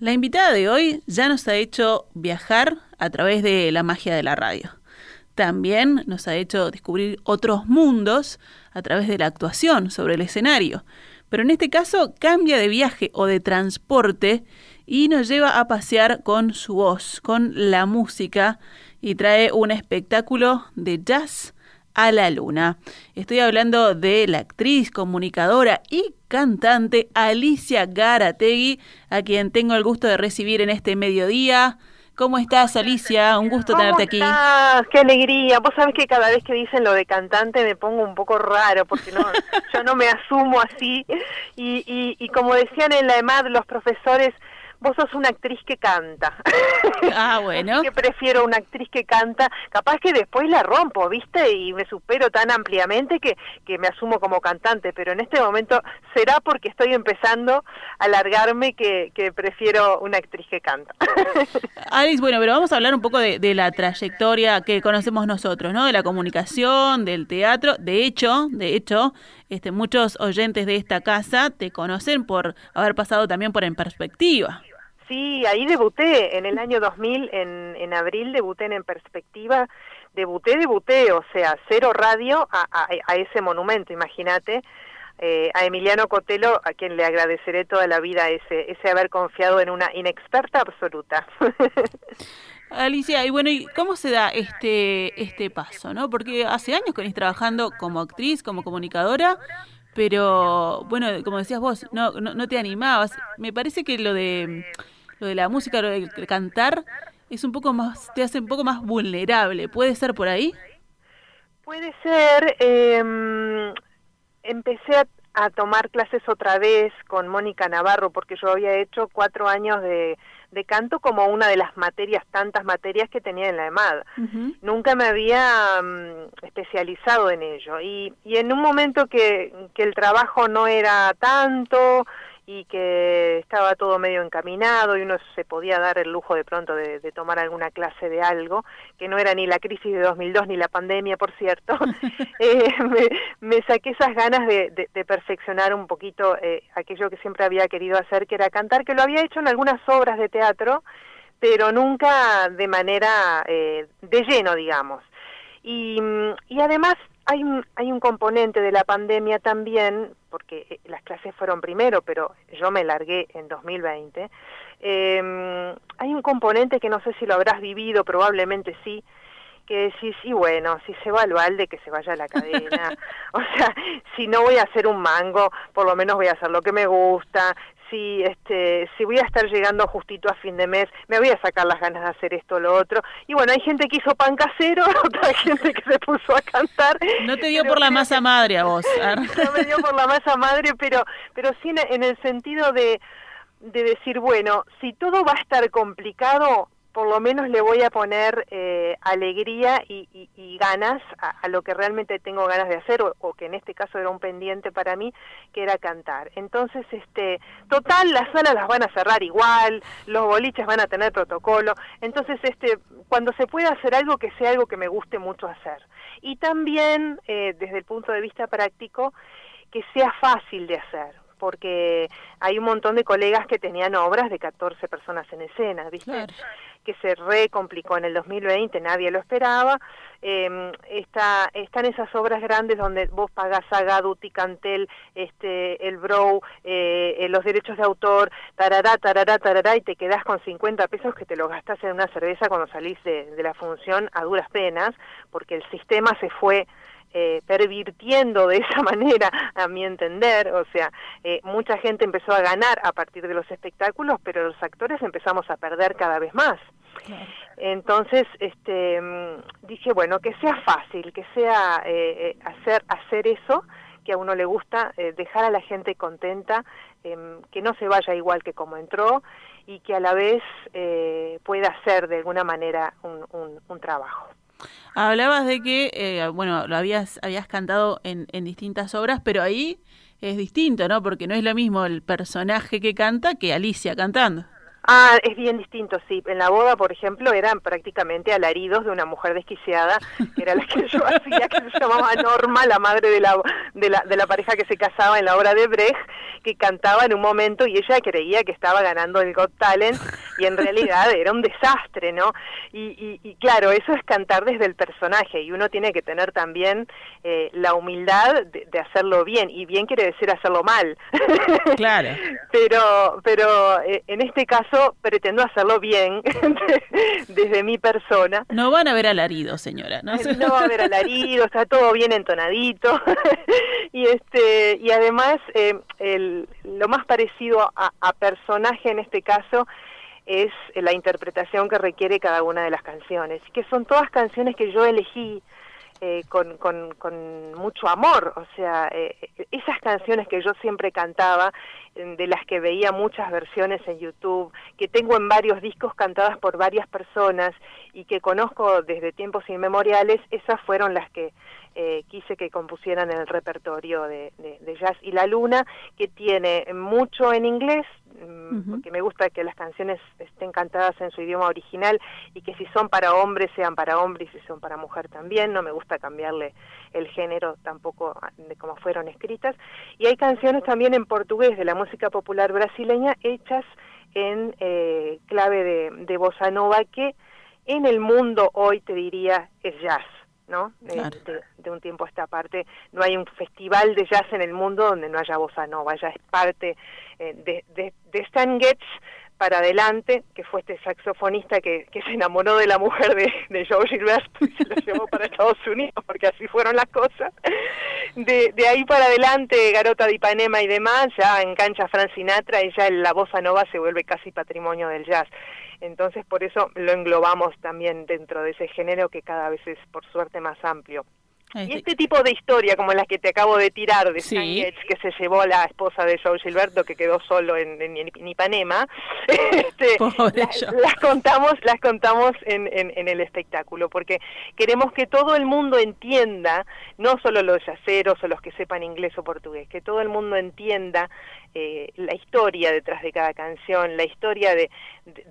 La invitada de hoy ya nos ha hecho viajar a través de la magia de la radio. También nos ha hecho descubrir otros mundos a través de la actuación sobre el escenario. Pero en este caso cambia de viaje o de transporte y nos lleva a pasear con su voz, con la música y trae un espectáculo de jazz a la luna. Estoy hablando de la actriz, comunicadora y cantante Alicia Garategui, a quien tengo el gusto de recibir en este mediodía. ¿Cómo estás, Alicia? Un gusto tenerte aquí. Estás? ¡Qué alegría! Vos sabés que cada vez que dicen lo de cantante me pongo un poco raro porque no, yo no me asumo así. Y, y, y como decían en la EMAD los profesores, vos sos una actriz que canta. Ah, bueno. que prefiero una actriz que canta. Capaz que después la rompo, ¿viste? Y me supero tan ampliamente que, que me asumo como cantante. Pero en este momento será porque estoy empezando a alargarme que, que prefiero una actriz que canta. Alice, bueno, pero vamos a hablar un poco de, de, la trayectoria que conocemos nosotros, ¿no? De la comunicación, del teatro. De hecho, de hecho, este, muchos oyentes de esta casa te conocen por haber pasado también por En Perspectiva. Sí, ahí debuté en el año 2000, en, en abril debuté en, Perspectiva, debuté, debuté, o sea, cero radio a, a, a ese monumento, imagínate, eh, a Emiliano Cotelo, a quien le agradeceré toda la vida ese, ese haber confiado en una inexperta absoluta. Alicia, y bueno, ¿y cómo se da este, este paso, no? Porque hace años que venís trabajando como actriz, como comunicadora, pero bueno, como decías vos, no, no, no te animabas. Me parece que lo de lo de la música, lo de cantar, es un poco más, te hace un poco más vulnerable. ¿Puede ser por ahí? Puede ser. Eh, empecé a, a, tomar clases otra vez con Mónica Navarro, porque yo había hecho cuatro años de, de canto como una de las materias, tantas materias que tenía en la EMAD. Uh -huh. Nunca me había um, especializado en ello. Y, y en un momento que, que el trabajo no era tanto y que estaba todo medio encaminado y uno se podía dar el lujo de pronto de, de, tomar alguna clase de algo, que no era ni la crisis de 2002 ni la pandemia, por cierto, eh, me, me, saqué esas ganas de, de, de perfeccionar un poquito eh, aquello que siempre había querido hacer, que era cantar, que lo había hecho en algunas obras de teatro, pero nunca de manera eh, de lleno, digamos. Y, y además hay un, hay un componente de la pandemia también, porque eh, las clases fueron primero, pero yo me largué en 2020. Eh, hay un componente que no sé si lo habrás vivido, probablemente sí, que decís, sí, bueno, si se va al balde, que se vaya a la cadena. o sea, si no voy a hacer un mango, por lo menos voy a hacer lo que me gusta si este si voy a estar llegando justito a fin de mes, me voy a sacar las ganas de hacer esto o lo otro. Y bueno, hay gente que hizo pan casero, otra gente que se puso a cantar. No te dio por la masa madre a vos. no me dio por la masa madre, pero pero sí en el sentido de de decir, bueno, si todo va a estar complicado, por lo menos le voy a poner eh, alegría y, y, ganas a, a, lo que realmente tengo ganas de hacer o, o, que en este caso era un pendiente para mí que era cantar entonces este total las salas las van a cerrar igual los boliches van a tener protocolo entonces este cuando se pueda hacer algo que sea algo que me guste mucho hacer y también eh, desde el punto de vista práctico que sea fácil de hacer porque hay un montón de colegas que tenían obras de 14 personas en escena, ¿viste? Claro. Que se re complicó en el 2020, nadie lo esperaba. Eh, está, están esas obras grandes donde vos pagás a Gadu, Ticantel, este, el Brow, eh, los derechos de autor, tarará, tarará, tarará, y te quedás con 50 pesos que te lo gastas en una cerveza cuando salís de, de la función a duras penas, porque el sistema se fue eh, pervirtiendo de esa manera, a mi entender, o sea, eh, mucha gente empezó a ganar a partir de los espectáculos, pero los actores empezamos a perder cada vez más. Claro. Entonces, este, dije, bueno, que sea fácil, que sea eh, hacer, hacer eso que a uno le gusta, eh, dejar a la gente contenta, eh, que no se vaya igual que como entró y que a la vez eh, pueda hacer de alguna manera un, un, un trabajo. Hablabas de que, eh, bueno, lo habías, habías cantado en, en distintas obras, pero ahí es distinto, ¿no? Porque no es lo mismo el personaje que canta que Alicia cantando. Ah, es bien distinto, sí. En la boda, por ejemplo, eran prácticamente alaridos de una mujer desquiciada, que era la que yo hacía, que se llamaba Norma, la madre de la, de la, de la pareja que se casaba en la obra de Brecht, que cantaba en un momento y ella creía que estaba ganando el Got Talent y en realidad era un desastre, ¿no? Y, y, claro, eso es cantar desde el personaje y uno tiene que tener también eh, la humildad de, de, hacerlo bien y bien quiere decir hacerlo mal. Claro. pero, pero eh, en este caso pretendo hacerlo bien desde mi persona. No van a ver alaridos, señora. No, no va a haber alaridos, está todo bien entonadito. y este y además eh, el, lo más parecido a, a personaje en este caso es la interpretación que requiere cada una de las canciones, que son todas canciones que yo elegí eh, con, con, mucho amor, o sea, eh, esas canciones que yo siempre cantaba, de las que veía muchas versiones en YouTube, que tengo en varios discos cantadas por varias personas y que conozco desde tiempos inmemoriales, esas fueron las que eh, quise que compusieran el repertorio de, de, Jazz. Y la Luna, que tiene mucho en inglés, porque me gusta que las canciones estén cantadas en su idioma original y que si son para hombres sean para hombre y si son para mujer también, no me gusta cambiarle el género tampoco de cómo fueron escritas. Y hay canciones también en portugués de la música popular brasileña hechas en eh, clave de, de bossa nova que en el mundo hoy te diría es jazz. ¿No? De, un tiempo a esta parte no hay un festival de jazz en el mundo donde no haya bossa nova, ya es parte eh, de, de, de Stan Getz para adelante, que fue este saxofonista que, que se enamoró de la mujer de, de Joe Gilbert y se lo llevó para Estados Unidos, porque así fueron las cosas. De, de ahí para adelante, Garota de Ipanema y demás, ya en cancha Frank Sinatra y ya la bossa nova se vuelve casi patrimonio del jazz. Entonces, por eso lo englobamos también dentro de ese género que cada vez es, por suerte, más amplio. Y este tipo de historia, como las que te acabo de tirar de sí. que se llevó a la esposa de Joe Gilberto, que quedó solo en, en, Ipanema, este, las contamos, las contamos en, en, el espectáculo, porque queremos que todo el mundo entienda, no solo los yaceros o los que sepan inglés o portugués, que todo el mundo entienda eh, la historia detrás de cada canción, la historia de,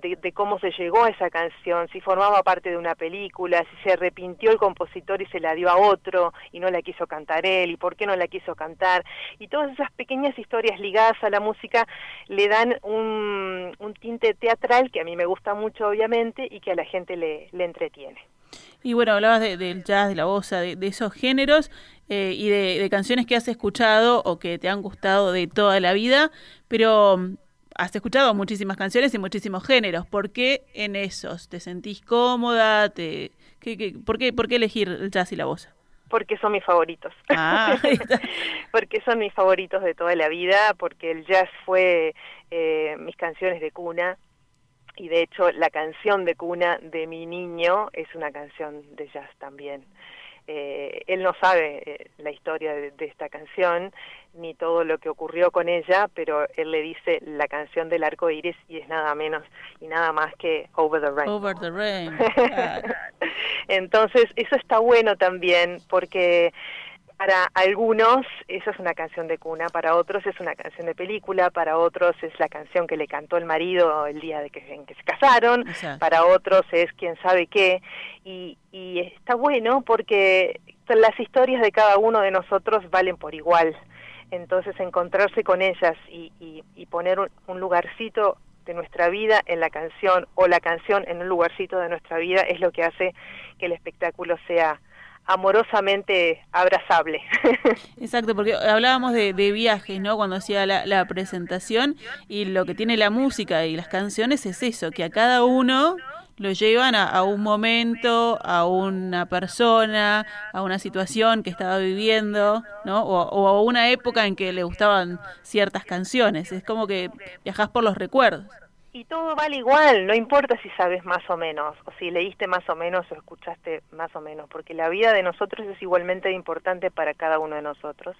de, cómo se llegó a esa canción, si formaba parte de una película, si se arrepintió el compositor y se la dio a otro y no la quiso cantar él, y por qué no la quiso cantar. Y todas esas pequeñas historias ligadas a la música le dan un, un tinte teatral que a mí me gusta mucho, obviamente, y que a la gente le, le entretiene. Y bueno, hablabas del jazz, de la bossa, de, esos géneros eh, y de, canciones que has escuchado o que te han gustado de toda la vida, pero mm, has escuchado muchísimas canciones y muchísimos géneros. ¿Por qué en esos te sentís cómoda? Te, qué, por, qué, ¿Por qué elegir el jazz y la bossa? Porque son mis favoritos. Ah, porque son mis favoritos de toda la vida, porque el jazz fue eh, mis canciones de cuna, y de hecho la canción de cuna de mi niño es una canción de jazz también. Eh, él no sabe eh, la historia de, esta canción ni todo lo que ocurrió con ella, pero él le dice la canción del arco iris y es nada menos y nada más que Over the Rain. Over the Rain. Entonces, eso está bueno también porque para algunos eso es una canción de cuna, para otros es una canción de película, para otros es la canción que le cantó el marido el día de que, en que se casaron, para otros es quién sabe qué, y, y está bueno porque las historias de cada uno de nosotros valen por igual, entonces encontrarse con ellas y, y, y poner un, un lugarcito de nuestra vida en la canción o la canción en un lugarcito de nuestra vida es lo que hace que el espectáculo sea amorosamente abrazable. Exacto, porque hablábamos de, viajes, ¿no? Cuando hacía la, presentación y lo que tiene la música y las canciones es eso, que a cada uno lo llevan a, un momento, a una persona, a una situación que estaba viviendo, ¿no? O, o, a una época en que le gustaban ciertas canciones. Es como que viajas por los recuerdos. Y todo vale igual, no importa si sabes más o menos, o si leíste más o menos o escuchaste más o menos, porque la vida de nosotros es igualmente importante para cada uno de nosotros.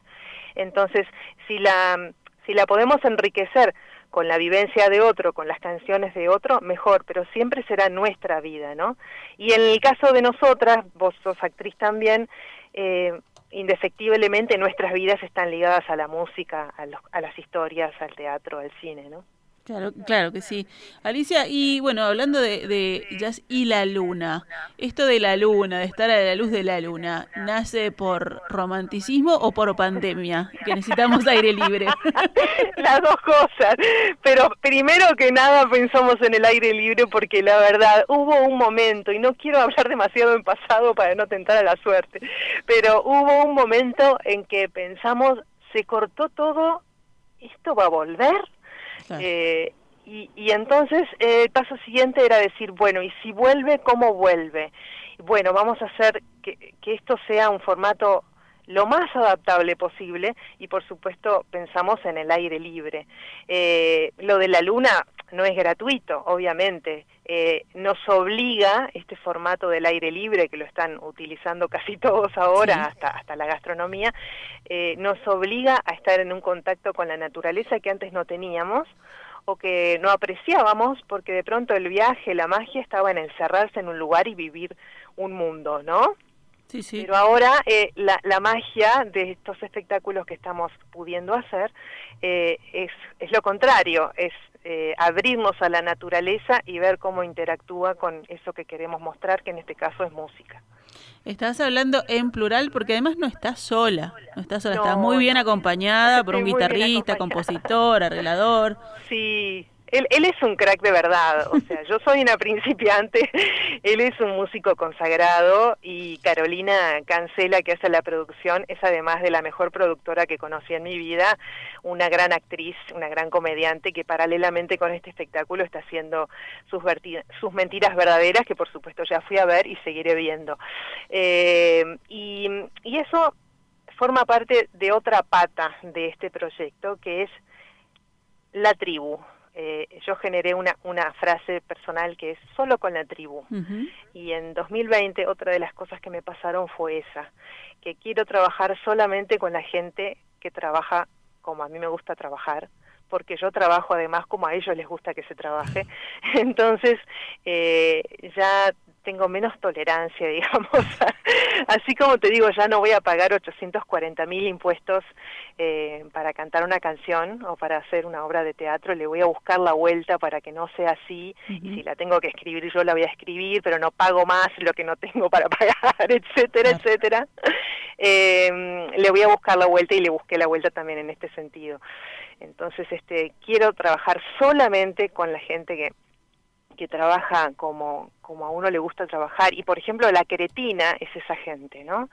Entonces, si la, si la podemos enriquecer con la vivencia de otro, con las canciones de otro, mejor, pero siempre será nuestra vida, ¿no? Y en el caso de nosotras, vos sos actriz también, eh, indefectiblemente nuestras vidas están ligadas a la música, a, a las historias, al teatro, al cine, ¿no? Claro, claro que sí. Alicia, y bueno, hablando de, jazz y la luna, esto de la luna, de estar a la luz de la luna, ¿nace por romanticismo o por pandemia? Que necesitamos aire libre. Las dos cosas. Pero primero que nada pensamos en el aire libre porque la verdad hubo un momento, y no quiero hablar demasiado en pasado para no tentar a la suerte, pero hubo un momento en que pensamos, se cortó todo, ¿esto va a volver? Eh, y, y, entonces eh, el paso siguiente era decir, bueno, ¿y si vuelve, cómo vuelve? Bueno, vamos a hacer que, que esto sea un formato lo más adaptable posible y por supuesto pensamos en el aire libre. Eh, lo de la luna no es gratuito, obviamente. Eh, nos obliga este formato del aire libre, que lo están utilizando casi todos ahora, hasta, hasta la gastronomía, eh, nos obliga a estar en un contacto con la naturaleza que antes no teníamos o que no apreciábamos porque de pronto el viaje, la magia estaba en encerrarse en un lugar y vivir un mundo, ¿no? Sí, sí. Pero ahora eh, la, la, magia de estos espectáculos que estamos pudiendo hacer eh, es, es lo contrario, es eh, abrirnos a la naturaleza y ver cómo interactúa con eso que queremos mostrar, que en este caso es música. Estás hablando en plural porque además no estás sola, no estás sola, estás muy bien acompañada por un guitarrista, compositor, arreglador. Sí, él, él es un crack de verdad, o sea, yo soy una principiante, él es un músico consagrado y Carolina Cancela, que hace la producción, es además de la mejor productora que conocí en mi vida, una gran actriz, una gran comediante que paralelamente con este espectáculo está haciendo sus, sus mentiras verdaderas, que por supuesto ya fui a ver y seguiré viendo. Eh, y, y eso forma parte de otra pata de este proyecto, que es la tribu eh, yo generé una, una frase personal que es solo con la tribu. Y en 2020 otra de las cosas que me pasaron fue esa, que quiero trabajar solamente con la gente que trabaja como a mí me gusta trabajar, porque yo trabajo además como a ellos les gusta que se trabaje. Entonces, eh, ya tengo menos tolerancia, digamos. Así como te digo, ya no voy a pagar 840 mil impuestos eh, para cantar una canción o para hacer una obra de teatro, le voy a buscar la vuelta para que no sea así. Y si la tengo que escribir, yo la voy a escribir, pero no pago más lo que no tengo para pagar, etcétera, etcétera. Eh, le voy a buscar la vuelta y le busqué la vuelta también en este sentido. Entonces, este, quiero trabajar solamente con la gente que que trabaja como, como a uno le gusta trabajar. Y por ejemplo, la queretina es esa gente, ¿no?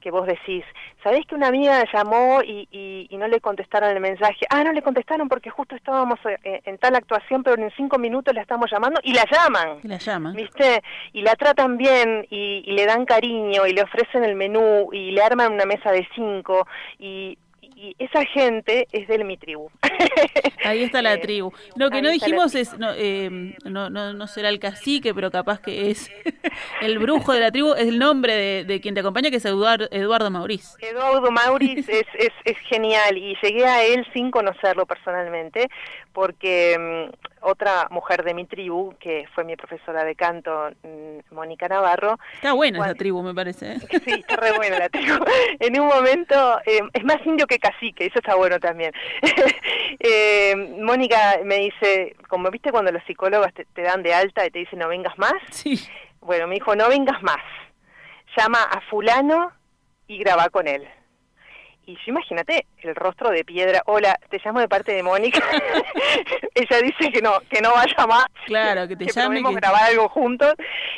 Que vos decís, ¿sabés que una amiga llamó y, y, no le contestaron el mensaje? Ah, no le contestaron porque justo estábamos eh, en, tal actuación, pero en cinco minutos la estamos llamando y la llaman. la llaman. ¿Viste? Y la tratan bien y, y le dan cariño y le ofrecen el menú y le arman una mesa de cinco y y esa gente es de mi tribu. Ahí está la eh, tribu. Lo que no dijimos es, eh, no, no, no, será el cacique, pero capaz que es el brujo de la tribu, es el nombre de, de quien te acompaña, que es Eduardo, Eduardo Mauriz. Eduardo Mauriz es, es, es, genial y llegué a él sin conocerlo personalmente, porque mm, otra mujer de mi tribu, que fue mi profesora de canto, mm, Mónica Navarro. Está buena esa tribu, me parece. ¿eh? Sí, está re buena la tribu. En un momento, eh, es más indio que cacique, eso está bueno también. eh, Mónica me dice, como viste cuando los psicólogos te, te, dan de alta y te dicen no vengas más. Sí. Bueno, me dijo, no vengas más. Llama a fulano y graba con él. Y yo imagínate el rostro de piedra. Hola, te llamo de parte de Mónica. Ella dice que no, que no vaya más. Claro, que te que llame. Que... grabar algo juntos.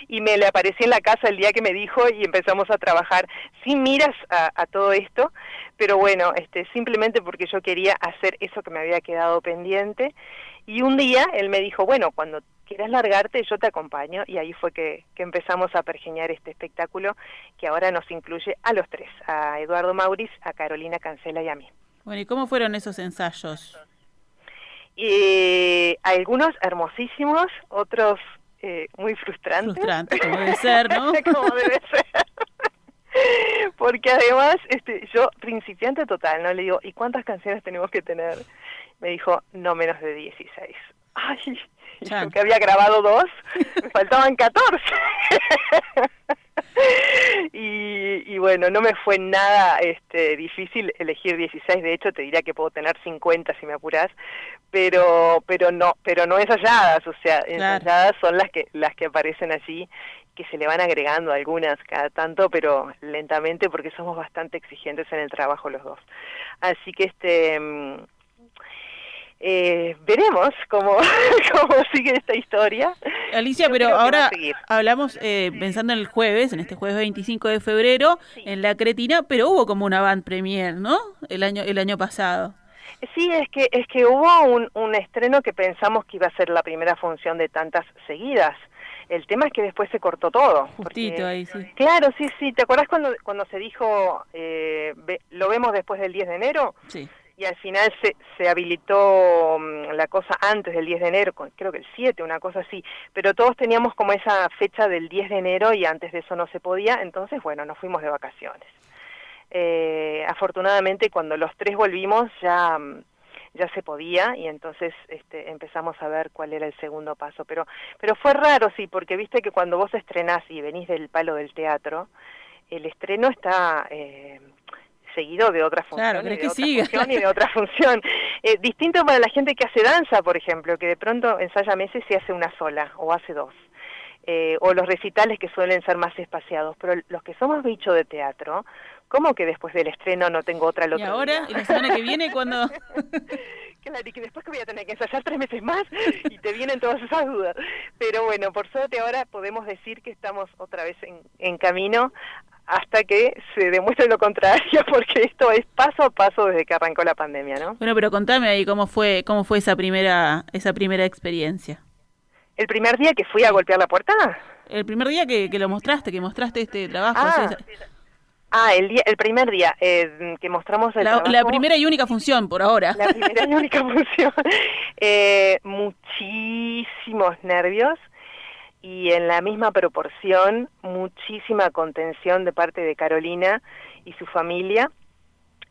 Y me le aparecí en la casa el día que me dijo y empezamos a trabajar sin miras a, a todo esto. Pero bueno, este, simplemente porque yo quería hacer eso que me había quedado pendiente. Y un día él me dijo, bueno, cuando quieras largarte, yo te acompaño. Y ahí fue que, que, empezamos a pergeñar este espectáculo que ahora nos incluye a los tres, a Eduardo Mauriz, a Carolina Cancela y a mí. Bueno, ¿y cómo fueron esos ensayos? Eh, algunos hermosísimos, otros eh, muy frustrantes. Frustrantes, como debe ser, ¿no? como debe ser. Porque además, este, yo, principiante total, ¿no? Le digo, ¿y cuántas canciones tenemos que tener? Me dijo, no menos de 16. Ay, yo que había grabado dos, me faltaban 14. y, bueno, no me fue nada este, difícil elegir 16, de hecho te diría que puedo tener 50 si me apuras, pero pero no pero no ensayadas, o sea, ensayadas son las que las que aparecen allí que se le van agregando algunas cada tanto, pero lentamente porque somos bastante exigentes en el trabajo los dos. Así que este mm, eh, veremos cómo, cómo sigue esta historia. Alicia, pero ahora hablamos eh, pensando en el jueves, en este jueves 25 de febrero, en la Cretina, pero hubo como una band premier, ¿no? El año el año pasado. Sí, es que es que hubo un, un estreno que pensamos que iba a ser la primera función de tantas seguidas. El tema es que después se cortó todo. Justito ahí, sí. Claro, sí, sí. ¿Te acuerdas cuando, cuando se dijo, eh, lo vemos después del 10 de enero? Sí y al final se, se habilitó mm, la cosa antes del 10 de enero, creo que el 7, una cosa así, pero todos teníamos como esa fecha del 10 de enero y antes de eso no se podía, entonces bueno, nos fuimos de vacaciones. Eh, afortunadamente cuando los tres volvimos ya mm, ya se podía y entonces este, empezamos a ver cuál era el segundo paso. Pero, pero fue raro, sí, porque viste que cuando vos estrenás y venís del palo del teatro, el estreno está eh, seguido de otra función, y, de otra función y de otra función. Eh, distinto para la gente que hace danza, por ejemplo, que de pronto ensaya meses y hace una sola o hace dos. Eh, o los recitales que suelen ser más espaciados, pero los que somos bicho de teatro, ¿cómo que después del estreno no tengo otra al ¿Y ahora? ¿Y la semana que viene cuando...? claro, y que después que voy a tener que ensayar tres meses más y te vienen todas esas dudas. Pero bueno, por suerte ahora podemos decir que estamos otra vez en, en camino hasta que se demuestre lo contrario, porque esto es paso a paso desde que arrancó la pandemia, ¿no? Bueno, pero contame ahí cómo fue, cómo fue esa primera, esa primera experiencia. ¿El primer día que fui a golpear la puerta? El primer día que, lo mostraste, que mostraste este trabajo. Ah, ah el, día, el primer día eh, que mostramos el la, trabajo. La primera y única función por ahora. La primera y única función. Eh, muchísimos nervios y en la misma proporción muchísima contención de parte de Carolina y su familia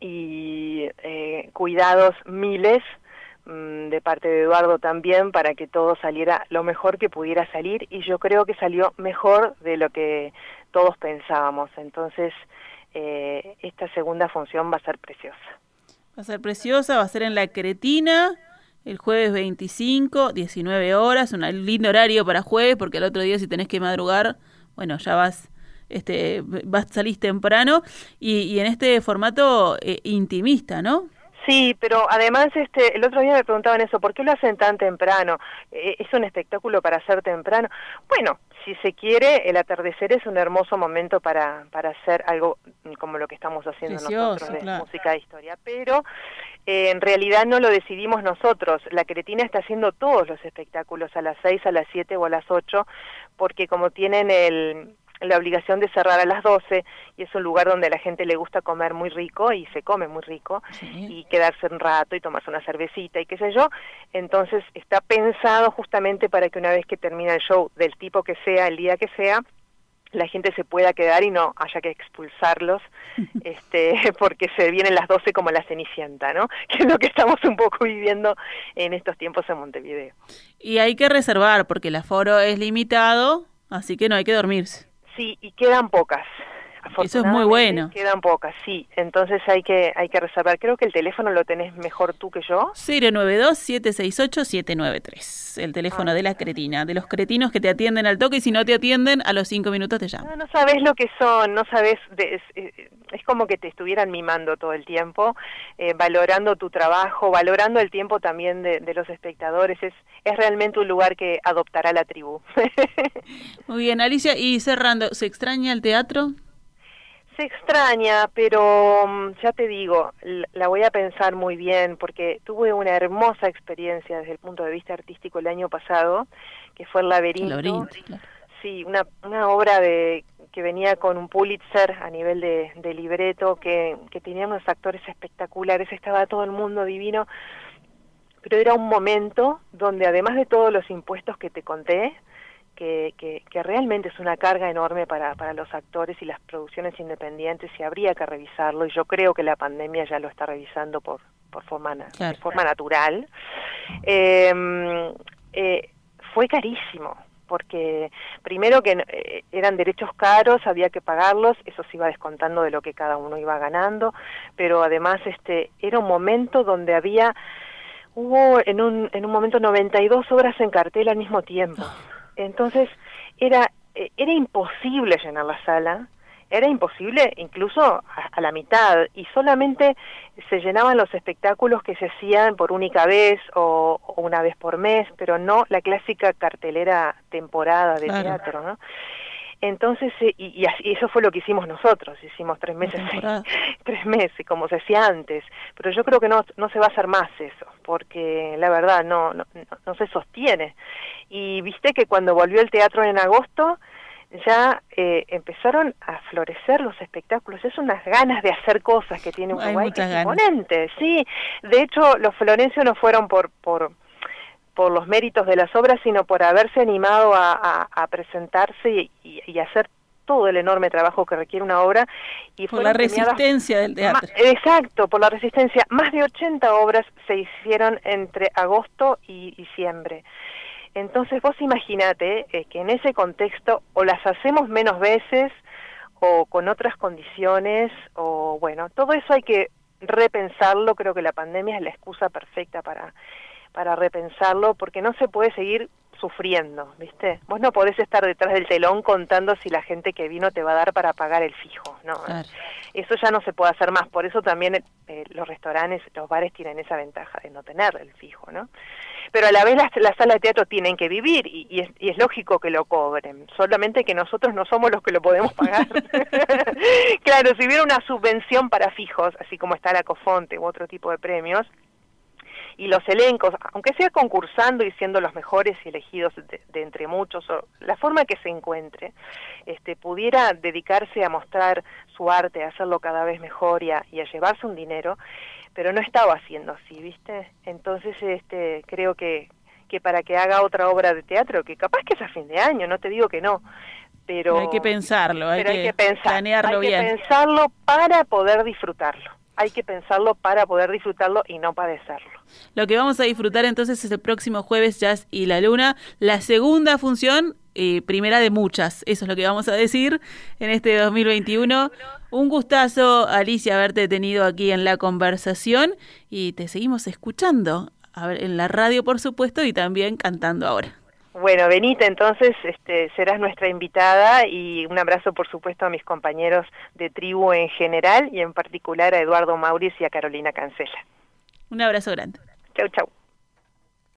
y eh, cuidados miles mm, de parte de Eduardo también para que todo saliera lo mejor que pudiera salir y yo creo que salió mejor de lo que todos pensábamos. Entonces, eh, esta segunda función va a ser preciosa. Va a ser preciosa, va a ser en la Cretina el jueves 25, 19 horas, un lindo horario para jueves, porque el otro día si tenés que madrugar, bueno, ya vas, este, vas salís temprano, y, en este formato eh, intimista, ¿no? Sí, pero además este, el otro día me preguntaban eso, ¿por qué lo hacen tan temprano? Eh, ¿Es un espectáculo para hacer temprano? Bueno, si se quiere, el atardecer es un hermoso momento para, para hacer algo como lo que estamos haciendo nosotros de música de historia, pero eh, en realidad no lo decidimos nosotros. La Cretina está haciendo todos los espectáculos a las 6, a las 7 o a las 8, porque como tienen el, la obligación de cerrar a las 12 y es un lugar donde a la gente le gusta comer muy rico y se come muy rico y quedarse un rato y tomarse una cervecita y qué sé yo, entonces está pensado justamente para que una vez que termina el show del tipo que sea, el día que sea, la gente se pueda quedar y no haya que expulsarlos, este, porque se vienen las 12 como la cenicienta, ¿no? Que es lo que estamos un poco viviendo en estos tiempos en Montevideo. Y hay que reservar, porque el aforo es limitado, así que no hay que dormirse. Sí, y quedan pocas. Eso es muy bueno. Quedan pocas, sí. Entonces hay que hay que reservar. Creo que el teléfono lo tenés mejor tú que yo. 092-768-793. El teléfono ah. de la cretina. De los cretinos que te atienden al toque y si no te atienden, a los cinco minutos te llaman. No, no sabes lo que son, no sabes. es, como que te estuvieran mimando todo el tiempo, eh, valorando tu trabajo, valorando el tiempo también de, de los espectadores. Es, es realmente un lugar que adoptará la tribu. muy bien, Alicia. Y cerrando, ¿se extraña el teatro? Se extraña, pero mm, ya te digo, la voy a pensar muy bien porque tuve una hermosa experiencia desde el punto de vista artístico el año pasado, que fue el laberinto. Sí, una, una obra de que venía con un Pulitzer a nivel de, de libreto, que, que tenía unos actores espectaculares, estaba todo el mundo divino, pero era un momento donde además de todos los impuestos que te conté, que, que, realmente es una carga enorme para, para los actores y las producciones independientes y habría que revisarlo y yo creo que la pandemia ya lo está revisando por, por forma, forma natural. Em, eh, fue carísimo, porque primero que eh, eran derechos caros, había que pagarlos, eso se iba descontando de lo que cada uno iba ganando, pero además este era un momento donde había hubo en un en un momento 92 obras en cartel al mismo tiempo. Ah. Entonces era eh, era imposible llenar la sala era imposible incluso a, la mitad y solamente se llenaban los espectáculos que se hacían por única vez o, una vez por mes, pero no la clásica cartelera temporada de teatro, ¿no? Entonces, eh, y, y, eso fue lo que hicimos nosotros, hicimos tres meses, tres meses, como se hacía antes, pero yo creo que no, no se va a hacer más eso, porque la verdad no, no, no se sostiene. Y viste que cuando volvió el teatro en agosto, ya eh, empezaron a florecer los espectáculos. Es unas ganas de hacer cosas que tiene Uruguay que es Sí, de hecho los florencios no fueron por, por, por los méritos de las obras, sino por haberse animado a, a, presentarse y, y, hacer todo el enorme trabajo que requiere una obra. Y por la resistencia del teatro. Exacto, por la resistencia. Más de 80 obras se hicieron entre agosto y diciembre. Entonces vos imaginate eh, que en ese contexto o las hacemos menos veces o con otras condiciones o bueno, todo eso hay que repensarlo, creo que la pandemia es la excusa perfecta para para repensarlo porque no se puede seguir sufriendo, ¿viste? Vos no podés estar detrás del telón contando si la gente que vino te va a dar para pagar el fijo, ¿no? Eso ya no se puede hacer más, por eso también eh, los restaurantes, los bares tienen esa ventaja de no tener el fijo, ¿no? pero a la vez las, salas de teatro tienen que vivir y, es, lógico que lo cobren, solamente que nosotros no somos los que lo podemos pagar. claro, si hubiera una subvención para fijos, así como está la Cofonte u otro tipo de premios, y los elencos, aunque sea concursando y siendo los mejores y elegidos de, entre muchos, o la forma que se encuentre, este, pudiera dedicarse a mostrar su arte, a hacerlo cada vez mejor y a llevarse un dinero, pero no estaba haciendo así, ¿viste? Entonces, este, creo que, que para que haga otra obra de teatro, que capaz que es a fin de año, no te digo que no, pero... hay que pensarlo, hay, que, planearlo hay bien. que pensarlo para poder disfrutarlo. Hay que pensarlo para poder disfrutarlo y no padecerlo. Lo que vamos a disfrutar entonces es el próximo jueves Jazz y la Luna, la segunda función eh, primera de muchas. Eso es lo que vamos a decir en este 2021. Un gustazo, Alicia, haberte tenido aquí en la conversación y te seguimos escuchando en la radio, por supuesto, y también cantando ahora. Bueno, Benita, entonces este, serás nuestra invitada y un abrazo, por supuesto, a mis compañeros de tribu en general y en particular a Eduardo Mauricio y a Carolina Cancela. Un abrazo grande. Chau, chau.